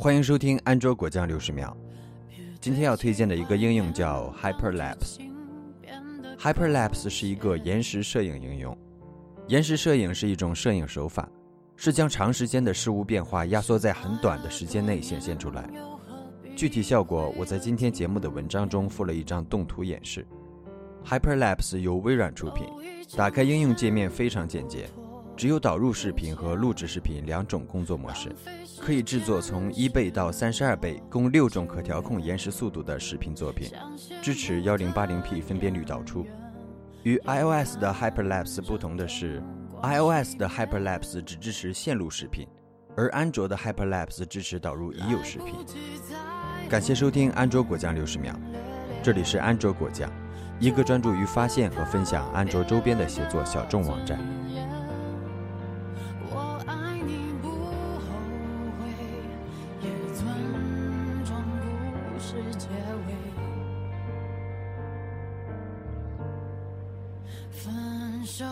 欢迎收听安卓果酱六十秒。今天要推荐的一个应用叫 Hyperlapse。Hyperlapse 是一个延时摄影应用。延时摄影是一种摄影手法，是将长时间的事物变化压缩在很短的时间内显现出来。具体效果，我在今天节目的文章中附了一张动图演示。Hyperlapse 由微软出品，打开应用界面非常简洁。只有导入视频和录制视频两种工作模式，可以制作从一倍到三十二倍共六种可调控延时速度的视频作品，支持幺零八零 P 分辨率导出。与 iOS 的 Hyperlapse 不同的是，iOS 的 Hyperlapse 只支持线路视频，而安卓的 Hyperlapse 支持导入已有视频。感谢收听安卓果酱六十秒，这里是安卓果酱，一个专注于发现和分享安卓周边的写作小众网站。结尾，分手。